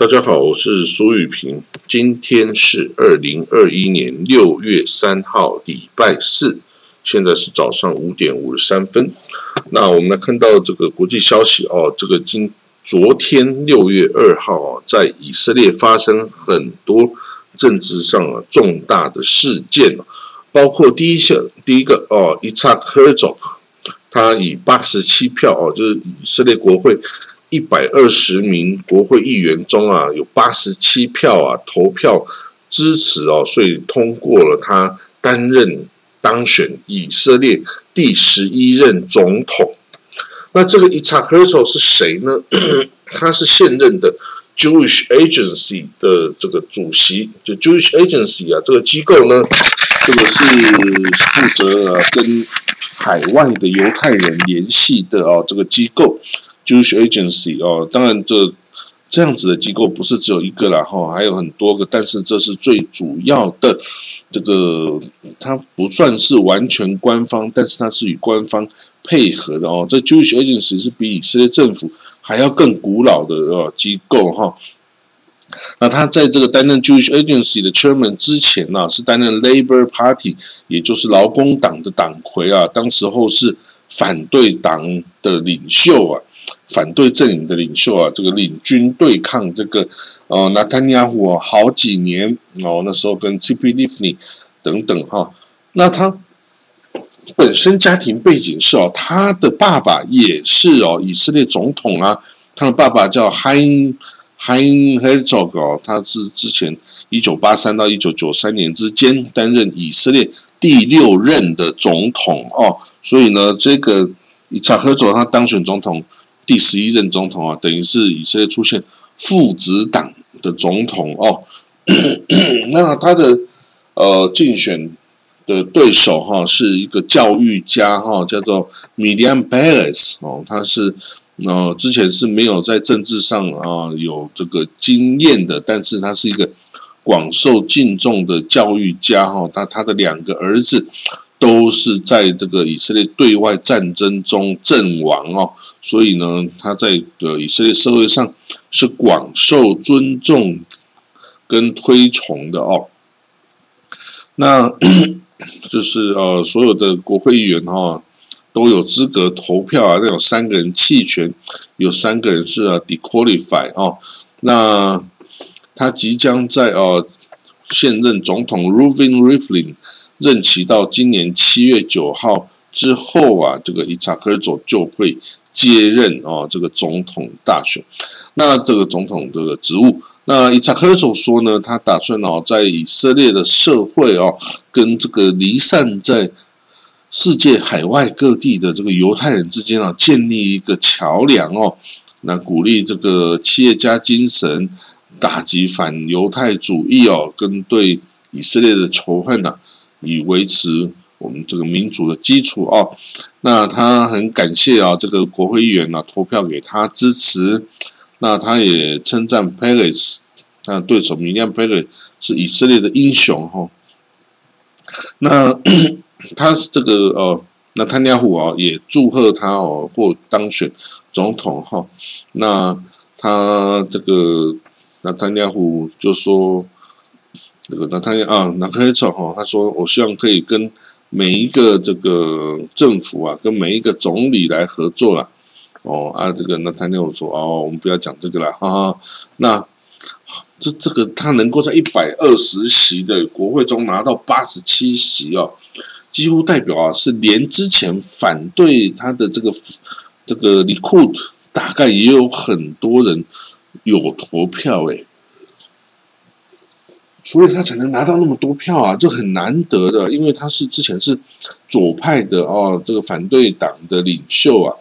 大家好，我是苏玉平。今天是二零二一年六月三号，礼拜四，现在是早上五点五十三分。那我们来看到这个国际消息哦，这个今昨天六月二号啊，在以色列发生很多政治上啊重大的事件包括第一项第一个哦，伊查克赫佐。他以八十七票哦，就是以色列国会一百二十名国会议员中啊，有八十七票啊投票支持哦，所以通过了他担任当选以色列第十一任总统。那这个伊查克赫是谁呢？他是现任的 Jewish Agency 的这个主席，就 Jewish Agency 啊，这个机构呢，这个是负责跟。海外的犹太人联系的哦，这个机构 Jewish Agency 哦，当然这这样子的机构不是只有一个啦哈，还有很多个，但是这是最主要的这个，它不算是完全官方，但是它是与官方配合的哦。这 Jewish Agency 是比以色列政府还要更古老的哦机构哈。那他在这个担任 Jewish Agency 的 Chairman 之前呢，是担任 Labour Party，也就是劳工党的党魁啊。当时候是反对党的领袖啊，反对阵营的领袖啊，这个领军对抗这个呃纳坦尼亚胡好几年哦。那时候跟 t p Livni 等等哈。那他本身家庭背景是哦，他的爸爸也是哦以色列总统啊，他的爸爸叫 Hein。Hein Herzog 哦，他是之前一九八三到一九九三年之间担任以色列第六任的总统哦，所以呢，这个查赫佐他当选总统第十一任总统啊，等于是以色列出现父子党的总统哦。那他的呃竞选的对手哈是一个教育家哈，叫做 Miriam Peres 哦，他是。呃之前是没有在政治上啊有这个经验的，但是他是一个广受敬重的教育家哈。他他的两个儿子都是在这个以色列对外战争中阵亡哦，所以呢，他在的以色列社会上是广受尊重跟推崇的哦。那 就是呃，所有的国会议员哈。都有资格投票啊！那有三个人弃权，有三个人是啊 dequalify 哦。那他即将在呃现任总统 Ruvin Rivlin 任期到今年七月九号之后啊，这个伊查克佐就会接任哦这个总统大选。那这个总统这个职务，那伊查克佐说呢，他打算哦在以色列的社会哦跟这个离散在。世界海外各地的这个犹太人之间啊，建立一个桥梁哦，那鼓励这个企业家精神，打击反犹太主义哦，跟对以色列的仇恨呐，以维持我们这个民主的基础哦。那他很感谢啊，这个国会议员呢投票给他支持，那他也称赞 p a l a c e 他对手米亮 p a l a c e 是以色列的英雄哈。那。他这个哦，那坦尼亚啊也祝贺他哦，获当选总统哈。那他这个那坦尼亚就说，这个那他啊，那可以走哈。他说，我希望可以跟每一个这个政府啊，跟每一个总理来合作了。哦啊，这个那坦尼亚胡说，哦，我们不要讲这个了哈哈。那这这个他能够在一百二十席的国会中拿到八十七席哦。几乎代表啊，是连之前反对他的这个这个李库大概也有很多人有投票诶，所以他才能拿到那么多票啊，这很难得的，因为他是之前是左派的哦，这个反对党的领袖啊，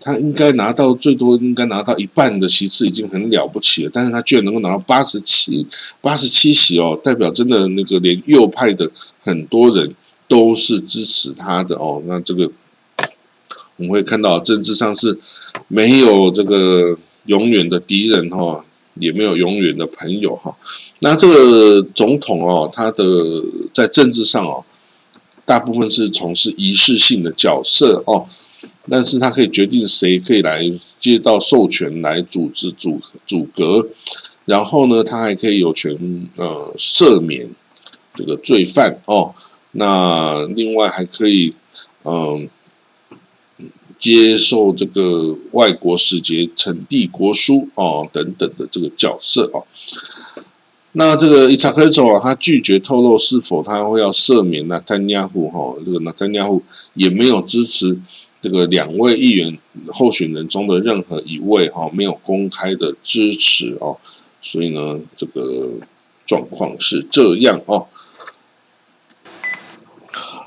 他应该拿到最多应该拿到一半的席次已经很了不起了，但是他居然能够拿到八十七八十七席哦，代表真的那个连右派的很多人。都是支持他的哦，那这个我们会看到政治上是没有这个永远的敌人哈，也没有永远的朋友哈。那这个总统哦，他的在政治上哦，大部分是从事仪式性的角色哦，但是他可以决定谁可以来接到授权来组织组组阁。然后呢，他还可以有权呃赦免这个罪犯哦。那另外还可以嗯接受这个外国使节呈递国书哦等等的这个角色哦。那这个伊查克走啊，他拒绝透露是否他会要赦免纳坦亚胡哈，这个纳坦亚胡也没有支持这个两位议员候选人中的任何一位哈，没有公开的支持哦，所以呢，这个状况是这样哦。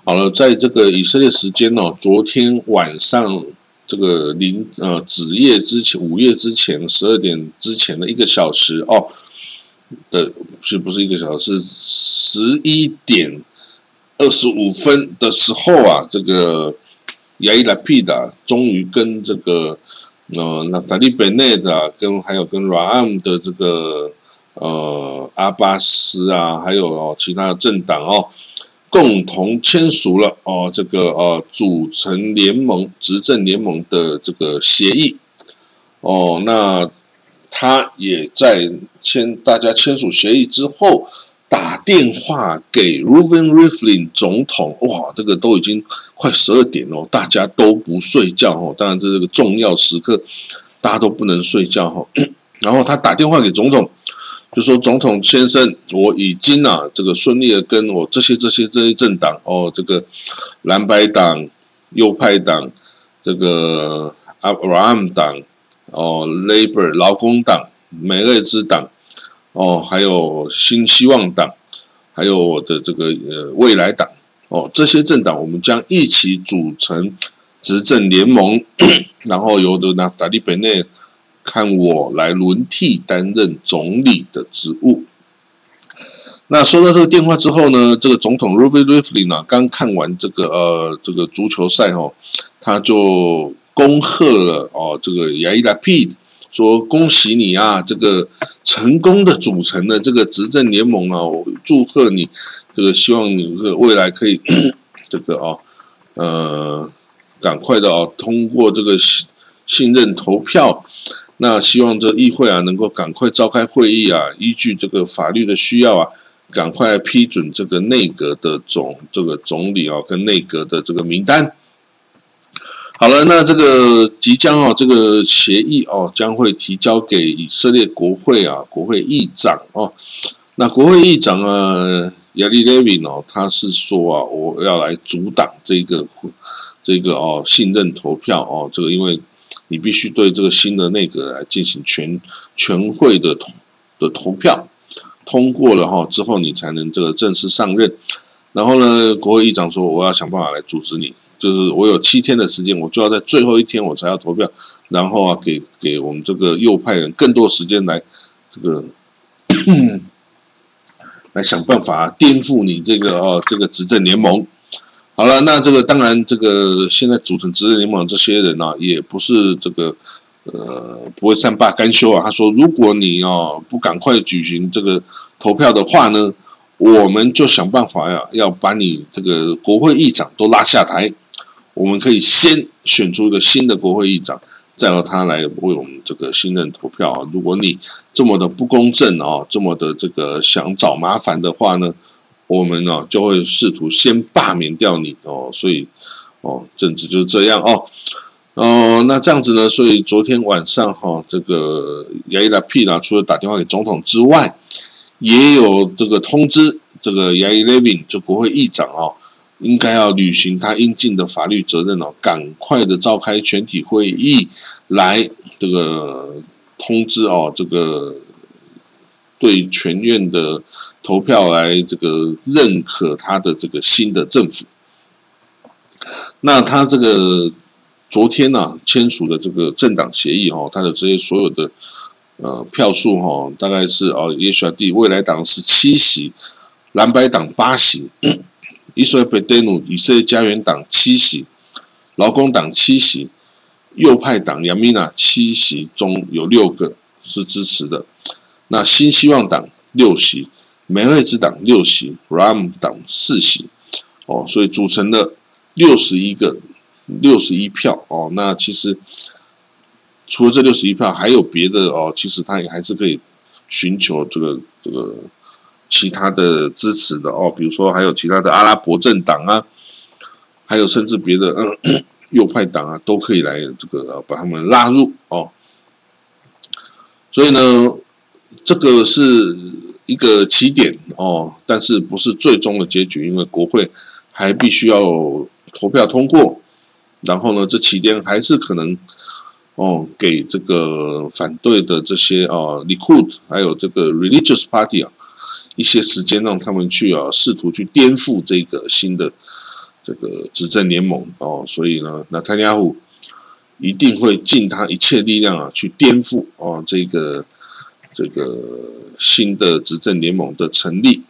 好了，在这个以色列时间哦，昨天晚上这个零呃子夜之前，午夜之前十二点之前的一个小时哦。的是不是一个小时？十一点二十五分的时候啊，这个亚伊拉皮达终于跟这个呃纳塔利贝内的跟还有跟拉安的这个呃阿巴斯啊，还有其他的政党哦，共同签署了哦这个呃组成联盟执政联盟的这个协议哦那。他也在签大家签署协议之后，打电话给 Ruven Rivlin 总统，哇，这个都已经快十二点了，大家都不睡觉哦。当然，这个重要时刻，大家都不能睡觉哈。然后他打电话给总统，就说：“总统先生，我已经啊，这个顺利的跟我这些这些这些政党哦，这个蓝白党、右派党、这个阿 Ram 党。”哦，Labor 劳工党、美乐之党，哦，还有新希望党，还有我的这个呃未来党，哦，这些政党我们将一起组成执政联盟，然后由的那扎利本内看我来轮替担任总理的职务。那收到这个电话之后呢，这个总统 Ruby Rivlin 呢刚看完这个呃这个足球赛哦，他就。恭贺了哦，这个亚伊拉 P 说恭喜你啊，这个成功的组成了这个执政联盟啊，我祝贺你，这个希望你这个未来可以 这个哦，呃，赶快的哦通过这个信信任投票，那希望这议会啊能够赶快召开会议啊，依据这个法律的需要啊，赶快批准这个内阁的总这个总理啊跟内阁的这个名单。好了，那这个即将哦，这个协议哦将会提交给以色列国会啊，国会议长哦。那国会议长啊，亚历雷维哦，他是说啊，我要来阻挡这个这个哦信任投票哦，这个因为你必须对这个新的内阁来进行全全会的投的投票，通过了哈之后，你才能这个正式上任。然后呢，国会议长说，我要想办法来阻止你。就是我有七天的时间，我就要在最后一天我才要投票，然后啊，给给我们这个右派人更多时间来这个 来想办法颠覆你这个哦这个执政联盟。好了，那这个当然这个现在组成执政联盟这些人呢，也不是这个呃不会善罢甘休啊。他说，如果你哦不赶快举行这个投票的话呢，我们就想办法呀，要把你这个国会议长都拉下台。我们可以先选出一个新的国会议长，再由他来为我们这个新任投票啊。如果你这么的不公正啊，这么的这个想找麻烦的话呢，我们呢就会试图先罢免掉你哦。所以哦，政治就是这样哦。哦，那这样子呢？所以昨天晚上哈，这个亚伊拉皮呢，除了打电话给总统之外，也有这个通知这个亚伊雷宾就国会议长啊。应该要履行他应尽的法律责任哦，赶快的召开全体会议来这个通知哦，这个对全院的投票来这个认可他的这个新的政府。那他这个昨天呢签署的这个政党协议哦，他的这些所有的呃票数哈，大概是哦，也选第未来党是七席，蓝白党八席。以色列贝德努以色列家园党七席，劳工党七席，右派党亚米娜七席中有六个是支持的。那新希望党六席，美瑞之党六席，Ram 党四席。哦，所以组成了六十一个六十一票。哦，那其实除了这六十一票，还有别的哦。其实他也还是可以寻求这个这个其他的支持的哦，比如说还有其他的阿拉伯政党啊，还有甚至别的 右派党啊，都可以来这个把他们拉入哦。所以呢，这个是一个起点哦，但是不是最终的结局，因为国会还必须要投票通过，然后呢，这起点还是可能。哦，给这个反对的这些啊，Likud 还有这个 Religious Party 啊，一些时间让他们去啊，试图去颠覆这个新的这个执政联盟哦，所以呢，那塔尼亚胡一定会尽他一切力量啊，去颠覆哦这个这个新的执政联盟的成立。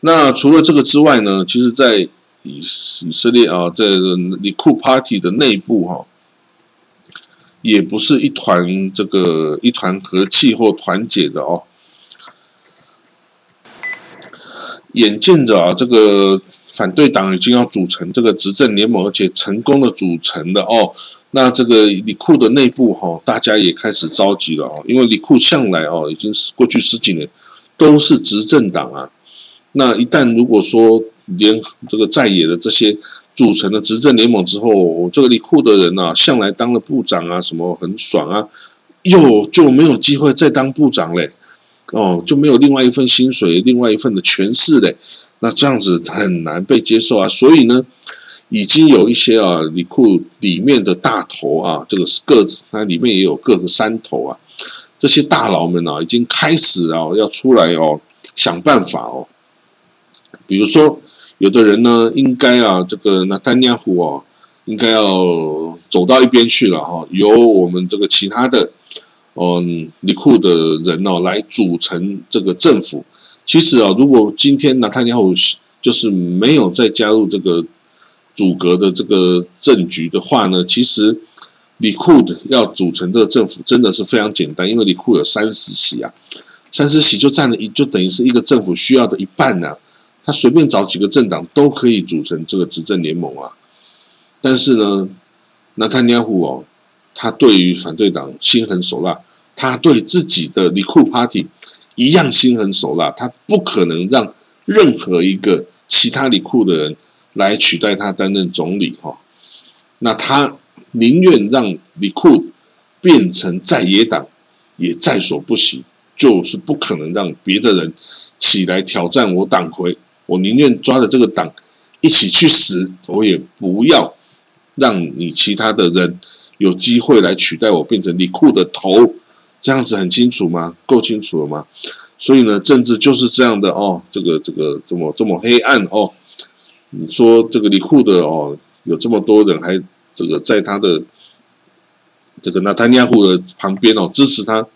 那除了这个之外呢，其实，在以以色列啊，在 Likud Party 的内部哈。也不是一团这个一团和气或团结的哦。眼见着啊，这个反对党已经要组成这个执政联盟，而且成功的组成的哦。那这个李库的内部哈，大家也开始着急了哦，因为李库向来哦，已经是过去十几年都是执政党啊。那一旦如果说连这个在野的这些。组成了执政联盟之后，这个李库的人呐，向来当了部长啊，什么很爽啊，又就没有机会再当部长嘞，哦，就没有另外一份薪水，另外一份的权势嘞，那这样子很难被接受啊。所以呢，已经有一些啊，李库里面的大头啊，这个个子，它里面也有各个山头啊，这些大佬们啊，已经开始啊，要出来哦，想办法哦，比如说。有的人呢，应该啊，这个那丹尼亚胡哦，应该要走到一边去了哈，由我们这个其他的，嗯，里库的人哦来组成这个政府。其实啊，如果今天纳坦尼亚胡就是没有再加入这个阻隔的这个政局的话呢，其实李库的要组成这个政府真的是非常简单，因为李库有三十席啊，三十席就占了一，就等于是一个政府需要的一半呢。他随便找几个政党都可以组成这个执政联盟啊，但是呢，纳坦尼亚胡哦，他对于反对党心狠手辣，他对自己的李库 Party 一样心狠手辣，他不可能让任何一个其他李库的人来取代他担任总理哈，那他宁愿让李库变成在野党，也在所不惜，就是不可能让别的人起来挑战我党魁。我宁愿抓着这个党一起去死，我也不要让你其他的人有机会来取代我，变成李库的头，这样子很清楚吗？够清楚了吗？所以呢，政治就是这样的哦，这个这个这么这么黑暗哦。你说这个李库的哦，有这么多人还这个在他的这个纳坦尼亚胡的旁边哦，支持他。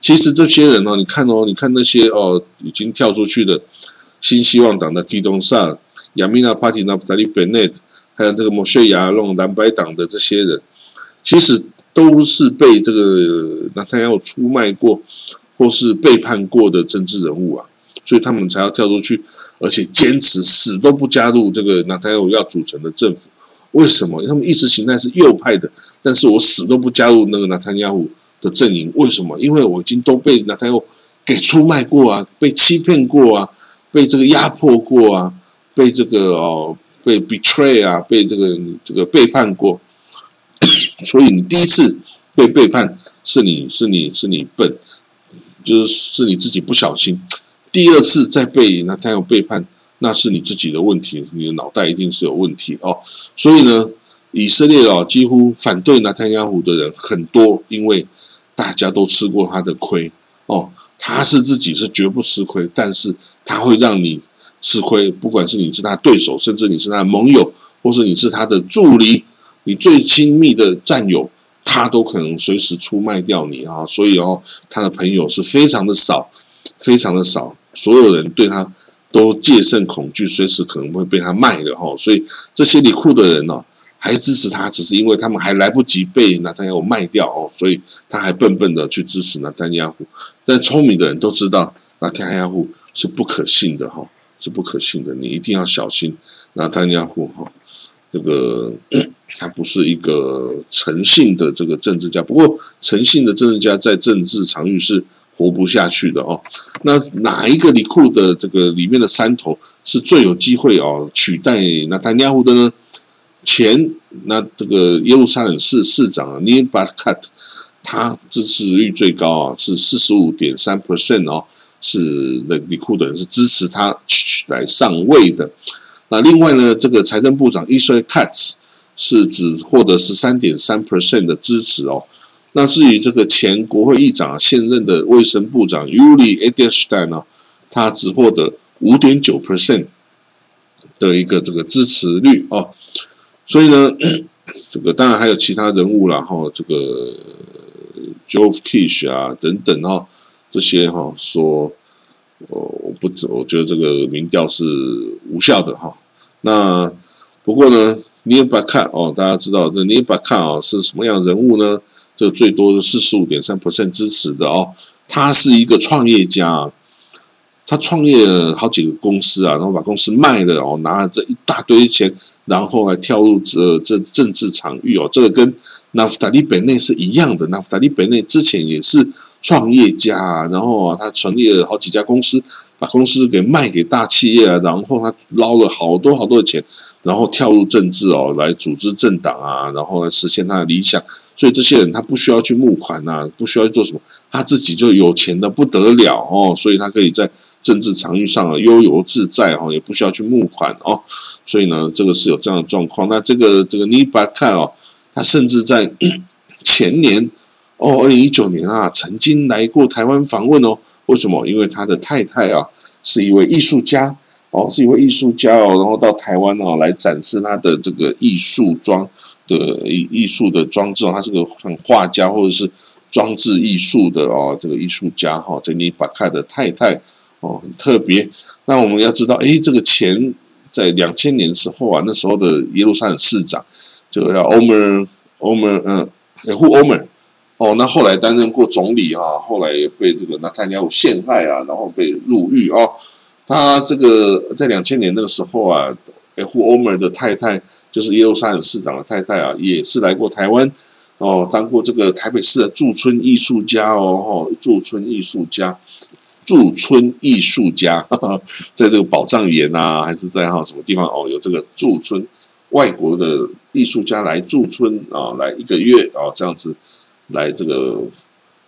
其实这些人哦，你看哦，你看那些哦，已经跳出去的。新希望党的基东萨、亚米纳帕蒂纳普达利贝内，还有这个莫谢亚弄蓝白党的这些人，其实都是被这个纳坦要出卖过，或是背叛过的政治人物啊，所以他们才要跳出去，而且坚持死都不加入这个纳坦要要组成的政府。为什么？他们意识形态是右派的，但是我死都不加入那个纳坦亚胡的阵营。为什么？因为我已经都被纳坦亚给出卖过啊，被欺骗过啊。被这个压迫过啊，被这个哦，被 betray 啊，被这个这个背叛过，所以你第一次被背叛是你是你是你笨，就是是你自己不小心。第二次再被那他有背叛，那是你自己的问题，你的脑袋一定是有问题哦。所以呢，以色列哦，几乎反对纳坦雅胡的人很多，因为大家都吃过他的亏哦。他是自己是绝不吃亏，但是他会让你吃亏，不管是你是他对手，甚至你是他的盟友，或是你是他的助理，你最亲密的战友，他都可能随时出卖掉你啊！所以哦，他的朋友是非常的少，非常的少，所有人对他都戒慎恐惧，随时可能会被他卖的哈！所以这些里库的人呢？还支持他，只是因为他们还来不及被纳坦亚胡卖掉哦，所以他还笨笨的去支持纳坦亚胡。但聪明的人都知道，纳坦亚胡是不可信的哈，是不可信的，你一定要小心纳坦亚胡哈。这个 他不是一个诚信的这个政治家，不过诚信的政治家在政治场域是活不下去的哦。那哪一个里库的这个里面的山头是最有机会哦取代纳坦亚胡的呢？前那这个耶路撒冷市市长尼巴卡特，他支持率最高啊，是四十五点三 percent 哦，是那里库的人是支持他来上位的。那另外呢，这个财政部长伊斯 c a t 是只获得十三点三 percent 的支持哦。那至于这个前国会议长、现任的卫生部长 Uli Edelstein 呢，他只获得五点九 percent 的一个这个支持率哦。所以呢，这个当然还有其他人物啦，哈，这个 Joe Kish 啊等等哈，这些哈说，我不，我觉得这个民调是无效的哈。那不过呢，你也把看哦，大家知道这你也把看啊是什么样人物呢？这最多的四十五点三 percent 支持的哦，他是一个创业家，他创业了好几个公司啊，然后把公司卖了哦，拿了这一大堆钱，然后还跳入这这政治场域哦，这个跟纳夫达利本内是一样的，纳夫达利本内之前也是创业家，然后啊，他成立了好几家公司，把公司给卖给大企业啊，然后他捞了好多好多的钱，然后跳入政治哦，来组织政党啊，然后来实现他的理想。所以这些人他不需要去募款呐，不需要做什么，他自己就有钱的不得了哦，所以他可以在政治场域上啊悠游自在哦，也不需要去募款哦。所以呢，这个是有这样的状况。那这个这个尼巴看哦，他甚至在 前年哦，二零一九年啊，曾经来过台湾访问哦。为什么？因为他的太太啊是一位艺术家哦，是一位艺术家哦，然后到台湾哦来展示他的这个艺术装。的艺艺术的装置哦，他是个很画家或者是装置艺术的哦，这个艺术家哈，这尼巴卡的太太哦，很特别。那我们要知道，哎，这个钱在两千年时候啊，那时候的耶路撒冷市长就叫 Omer Omer 嗯，也呼 Omer 哦，那后来担任过总理哈，后来也被这个纳坦亚胡陷害啊，然后被入狱哦。他这个在两千年那个时候啊，哎呼 Omer 的太太。就是耶路撒冷市长的太太啊，也是来过台湾哦，当过这个台北市的驻村艺术家哦，哈，驻村艺术家，驻村艺术家，在这个宝藏园啊，还是在哈什么地方哦，有这个驻村外国的艺术家来驻村啊，来一个月啊，这样子来这个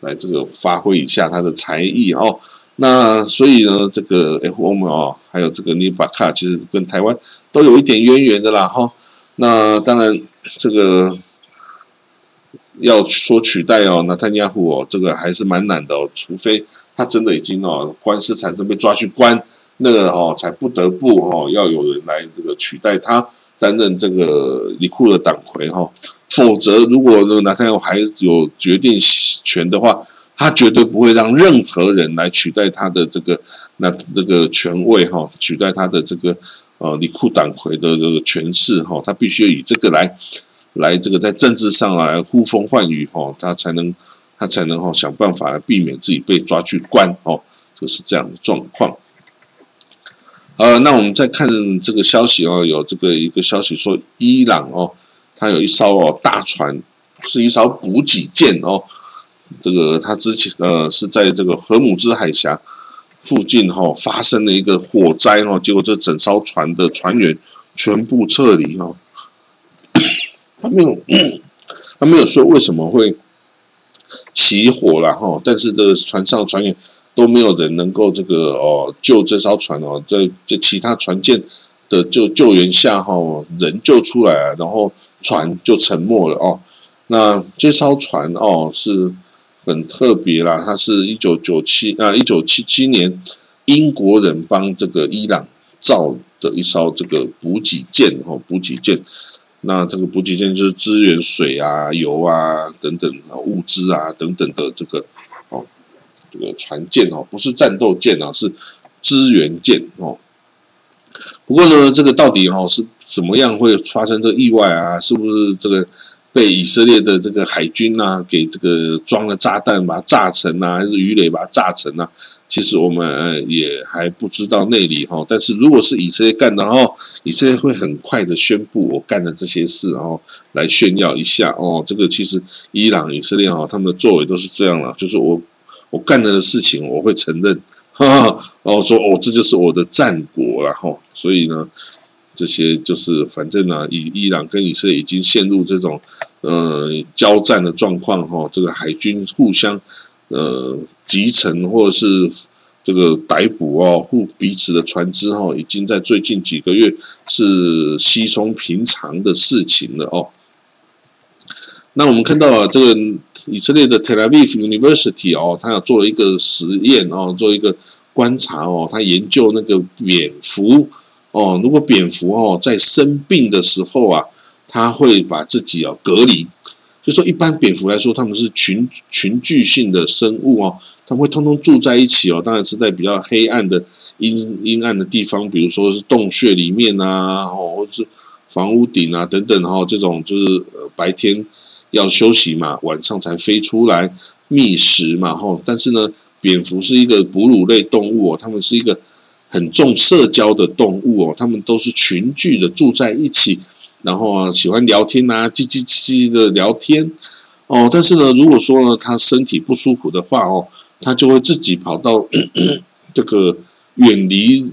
来这个发挥一下他的才艺哦。那所以呢，这个 F.O.M 啊，还有这个尼巴卡，其实跟台湾都有一点渊源的啦，哈。那当然，这个要说取代哦，那丹尼亚胡哦，这个还是蛮难的哦，除非他真的已经哦官司产生被抓去关，那个哦才不得不哦要有人来这个取代他担任这个里库的党魁哈，否则如果那个纳坦还有决定权的话，他绝对不会让任何人来取代他的这个那这个权位哈，取代他的这个。呃，李库党魁的这个权势哈，他必须以这个来，来这个在政治上来呼风唤雨哈，他才能他才能哈想办法来避免自己被抓去关哦，就是这样的状况。呃，那我们再看这个消息哦，有这个一个消息说，伊朗哦，它有一艘哦大船，是一艘补给舰哦，这个它之前呃是在这个荷姆兹海峡。附近哈发生了一个火灾哈，结果这整艘船的船员全部撤离哈。他没有，他没有说为什么会起火了哈，但是这船上船员都没有人能够这个哦救这艘船哦，在在其他船舰的救救援下哈，人救出来了，然后船就沉没了哦。那这艘船哦是。很特别啦，它是一九九七啊，一九七七年英国人帮这个伊朗造的一艘这个补给舰哦，补给舰。那这个补给舰就是支援水啊、油啊等等啊物资啊等等的这个哦，这个船舰哦，不是战斗舰啊，是支援舰哦。不过呢，这个到底哈是怎么样会发生这意外啊？是不是这个？被以色列的这个海军呐给这个装了炸弹，把它炸沉呐，还是鱼雷把它炸沉呐？其实我们也还不知道内里哈。但是如果是以色列干的哦，以色列会很快的宣布我干的这些事，然后来炫耀一下哦。这个其实伊朗、以色列哈他们的作为都是这样了，就是我我干了的事情我会承认，哈，然后说哦，这就是我的战果了哈。所以呢，这些就是反正呢，以伊朗跟以色列已经陷入这种呃交战的状况哈，这个海军互相呃集成或者是。这个逮捕哦，互彼此的船只哈，已经在最近几个月是稀松平常的事情了哦。那我们看到啊，这个以色列的 Tel Aviv University 哦，他要做一个实验哦，做一个观察哦，他研究那个蝙蝠哦，如果蝙蝠哦在生病的时候啊，它会把自己哦隔离。就说一般蝙蝠来说，它们是群群聚性的生物哦。它们会通通住在一起哦，当然是在比较黑暗的阴阴暗的地方，比如说是洞穴里面啊，哦，或是房屋顶啊等等哈，这种就是呃白天要休息嘛，晚上才飞出来觅食嘛，哈。但是呢，蝙蝠是一个哺乳类动物哦，它们是一个很重社交的动物哦，它们都是群聚的住在一起，然后啊喜欢聊天啊，叽叽叽叽的聊天哦。但是呢，如果说呢它身体不舒服的话哦。他就会自己跑到 这个远离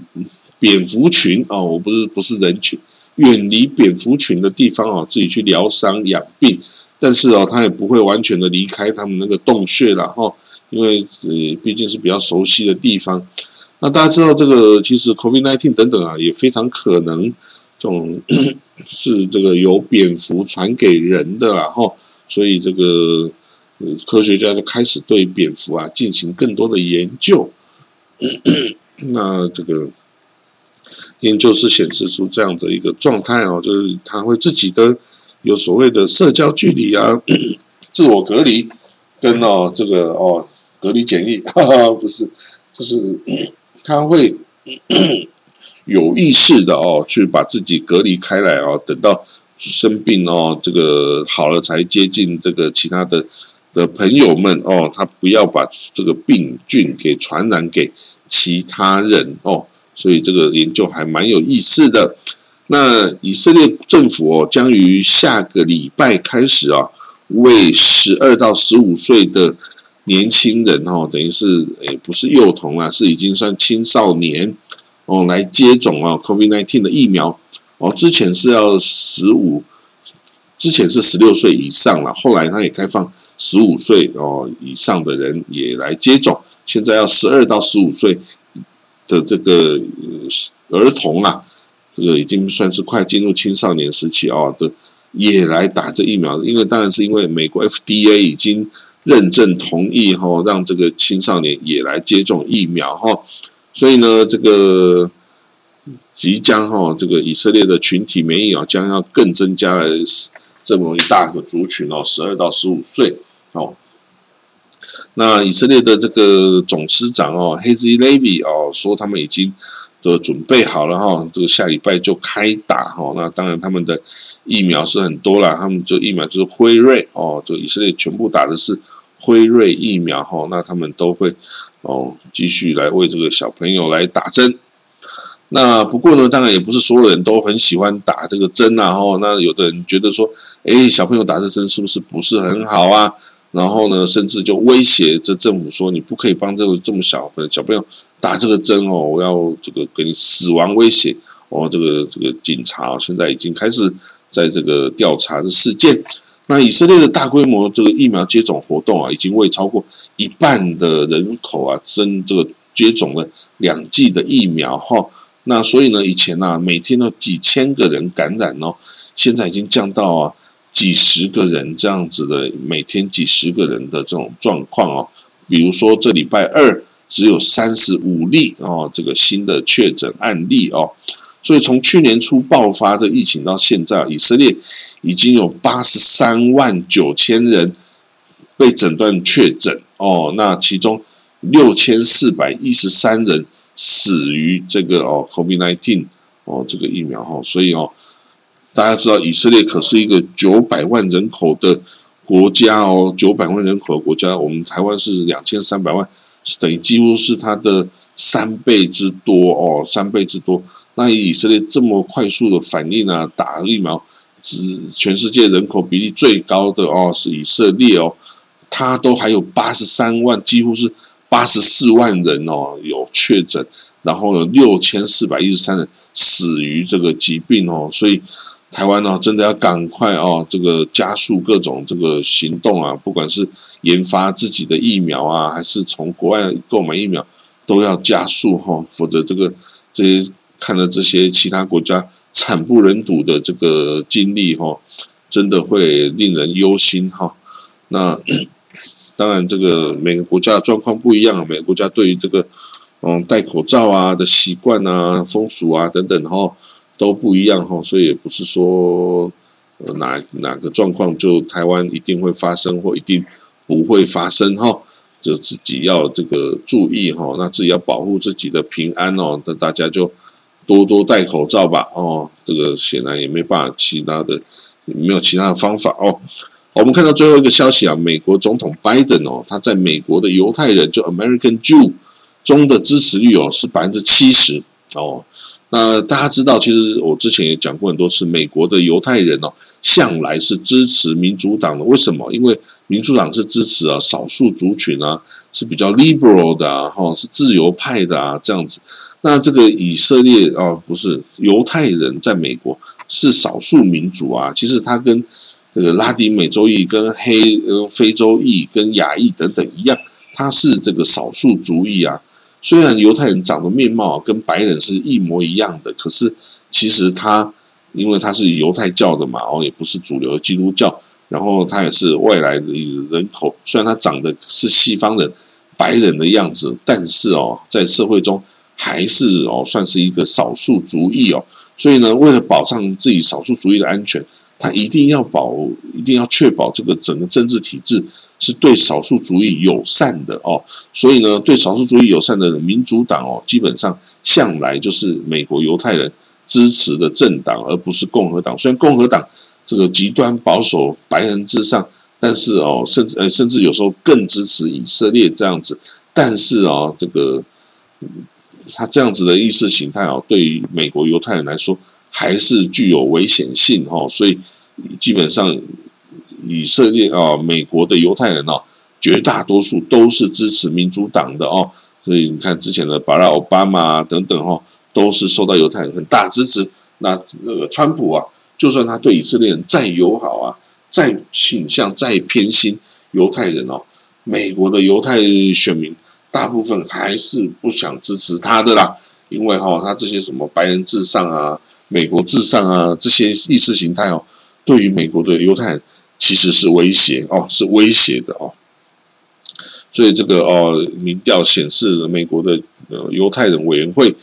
蝙蝠群哦，我不是不是人群，远离蝙蝠群的地方哦，自己去疗伤养病。但是哦，他也不会完全的离开他们那个洞穴了哈，因为呃毕竟是比较熟悉的地方。那大家知道这个其实 COVID-19 等等啊，也非常可能这种 是这个由蝙蝠传给人的啦哈，所以这个。科学家就开始对蝙蝠啊进行更多的研究。那这个研究是显示出这样的一个状态哦，就是它会自己的有所谓的社交距离啊，自我隔离，跟哦这个哦隔离检疫，哈哈不是，就是他会 有意识的哦去把自己隔离开来哦，等到生病哦这个好了才接近这个其他的。的朋友们哦，他不要把这个病菌给传染给其他人哦，所以这个研究还蛮有意思的。那以色列政府哦，将于下个礼拜开始啊，为十二到十五岁的年轻人哦，等于是诶不是幼童啊，是已经算青少年哦，来接种啊 COVID-19 的疫苗哦。之前是要十五，之前是十六岁以上了，后来他也开放。十五岁哦以上的人也来接种，现在要十二到十五岁的这个儿童啊，这个已经算是快进入青少年时期哦的，也来打这疫苗。因为当然是因为美国 FDA 已经认证同意哈，让这个青少年也来接种疫苗哈。所以呢，这个即将哈，这个以色列的群体免疫啊，将要更增加了这么一大个族群哦，十二到十五岁。哦，那以色列的这个总司长哦，Hazy Levy 哦，说他们已经都准备好了哈，这个下礼拜就开打哈。那当然他们的疫苗是很多了，他们就疫苗就是辉瑞哦，就以色列全部打的是辉瑞疫苗哈。那他们都会哦继续来为这个小朋友来打针。那不过呢，当然也不是所有人都很喜欢打这个针啊。哈，那有的人觉得说，哎，小朋友打这针是不是不是很好啊？然后呢，甚至就威胁这政府说，你不可以帮这个这么小的小朋友打这个针哦，我要这个给你死亡威胁哦。这个这个警察现在已经开始在这个调查的事件。那以色列的大规模这个疫苗接种活动啊，已经为超过一半的人口啊，针这个接种了两剂的疫苗哈。那所以呢，以前呢，每天都几千个人感染哦，现在已经降到啊。几十个人这样子的，每天几十个人的这种状况哦，比如说这礼拜二只有三十五例哦，这个新的确诊案例哦，所以从去年初爆发的疫情到现在，以色列已经有八十三万九千人被诊断确诊哦，那其中六千四百一十三人死于这个哦，COVID-19 哦，这个疫苗哈，所以哦。大家知道，以色列可是一个九百万人口的国家哦，九百万人口的国家，我们台湾是两千三百万，等于几乎是它的三倍之多哦，三倍之多。那以色列这么快速的反应啊，打疫苗，是全世界人口比例最高的哦，是以色列哦，它都还有八十三万，几乎是八十四万人哦有确诊，然后有六千四百一十三人死于这个疾病哦，所以台湾呢真的要赶快哦，这个加速各种这个行动啊，不管是研发自己的疫苗啊，还是从国外购买疫苗，都要加速哈，否则这个这些看了这些其他国家惨不忍睹的这个经历哈，真的会令人忧心哈。那。当然，这个每个国家的状况不一样，每个国家对于这个嗯戴口罩啊的习惯啊、风俗啊等等哈都不一样哈，所以也不是说哪哪个状况就台湾一定会发生或一定不会发生哈，就自己要这个注意哈，那自己要保护自己的平安哦，那大家就多多戴口罩吧哦，这个显然也没办法，其他的也没有其他的方法哦。我们看到最后一个消息啊，美国总统拜登哦，他在美国的犹太人就 American Jew 中的支持率哦是百分之七十哦。那大家知道，其实我之前也讲过很多次，美国的犹太人哦向来是支持民主党的。为什么？因为民主党是支持啊少数族群啊，是比较 liberal 的啊，哈，是自由派的啊这样子。那这个以色列哦，不是犹太人在美国是少数民族啊，其实他跟这个拉丁美洲裔跟黑呃非洲裔跟亚裔等等一样，他是这个少数族裔啊。虽然犹太人长得面貌跟白人是一模一样的，可是其实他因为他是犹太教的嘛，哦，也不是主流基督教，然后他也是外来的人口。虽然他长得是西方人白人的样子，但是哦，在社会中还是哦算是一个少数族裔哦。所以呢，为了保障自己少数族裔的安全。他一定要保，一定要确保这个整个政治体制是对少数主义友善的哦。所以呢，对少数主义友善的民主党哦，基本上向来就是美国犹太人支持的政党，而不是共和党。虽然共和党这个极端保守、白人至上，但是哦，甚至呃，甚至有时候更支持以色列这样子。但是哦，这个他这样子的意识形态哦，对于美国犹太人来说。还是具有危险性哈，所以基本上以色列啊，美国的犹太人哦，绝大多数都是支持民主党的哦，所以你看之前的巴拉奥巴马等等哈，都是受到犹太人很大支持。那那个川普啊，就算他对以色列人再友好啊，再倾向再偏心犹太人哦，美国的犹太选民大部分还是不想支持他的啦，因为哈，他这些什么白人至上啊。美国至上啊，这些意识形态哦，对于美国的犹太人其实是威胁哦，是威胁的哦。所以这个哦，民调显示，美国的呃犹太人委员会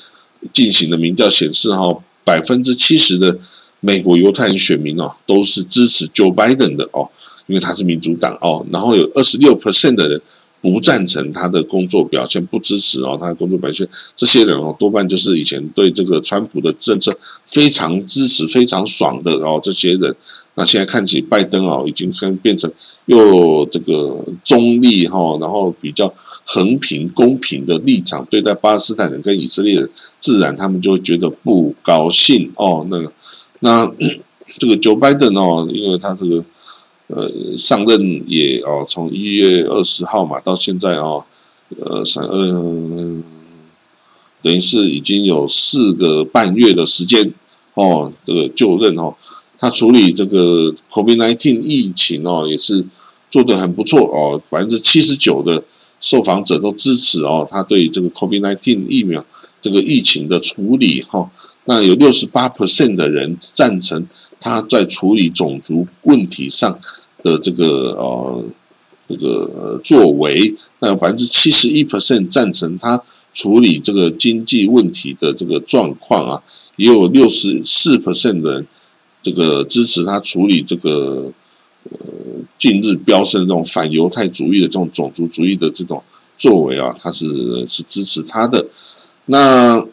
进行的民调显示哈，百分之七十的美国犹太人选民哦，都是支持 Joe Biden 的哦，因为他是民主党哦，然后有二十六 percent 的人。不赞成他的工作表现，不支持哦他的工作表现，这些人哦多半就是以前对这个川普的政策非常支持、非常爽的哦这些人。那现在看起拜登哦已经跟变成又这个中立哈，然后比较横平公平的立场对待巴勒斯坦人跟以色列人，自然他们就会觉得不高兴哦。那个那 这个 Joe Biden 哦，因为他这个。呃，上任也哦，从一月二十号嘛到现在哦，呃，三嗯，等于是已经有四个半月的时间哦，这个就任哦，他处理这个 COVID-19 疫情哦，也是做的很不错哦，百分之七十九的受访者都支持哦，他对这个 COVID-19 疫苗这个疫情的处理哈，那有六十八 percent 的人赞成。他在处理种族问题上的这个呃这个作为，那有百分之七十一 percent 赞成他处理这个经济问题的这个状况啊，也有六十四 percent 的人这个支持他处理这个呃近日飙升的这种反犹太主义的这种种族主义的这种作为啊，他是是支持他的。那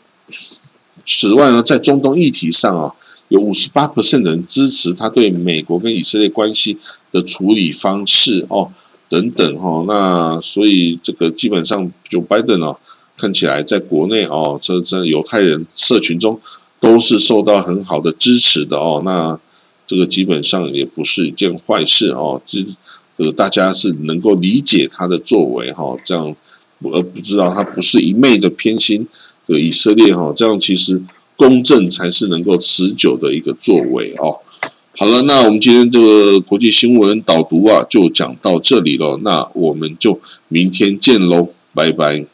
此外呢，在中东议题上啊。有五十八 percent 的人支持他对美国跟以色列关系的处理方式哦，等等哈，那所以这个基本上就拜登哦，看起来在国内哦，这这犹太人社群中都是受到很好的支持的哦，那这个基本上也不是一件坏事哦，这呃大家是能够理解他的作为哈，这样而不知道他不是一昧的偏心的以色列哈，这样其实公正才是能够持久的一个作为哦。好了，那我们今天这个国际新闻导读啊，就讲到这里了，那我们就明天见喽，拜拜。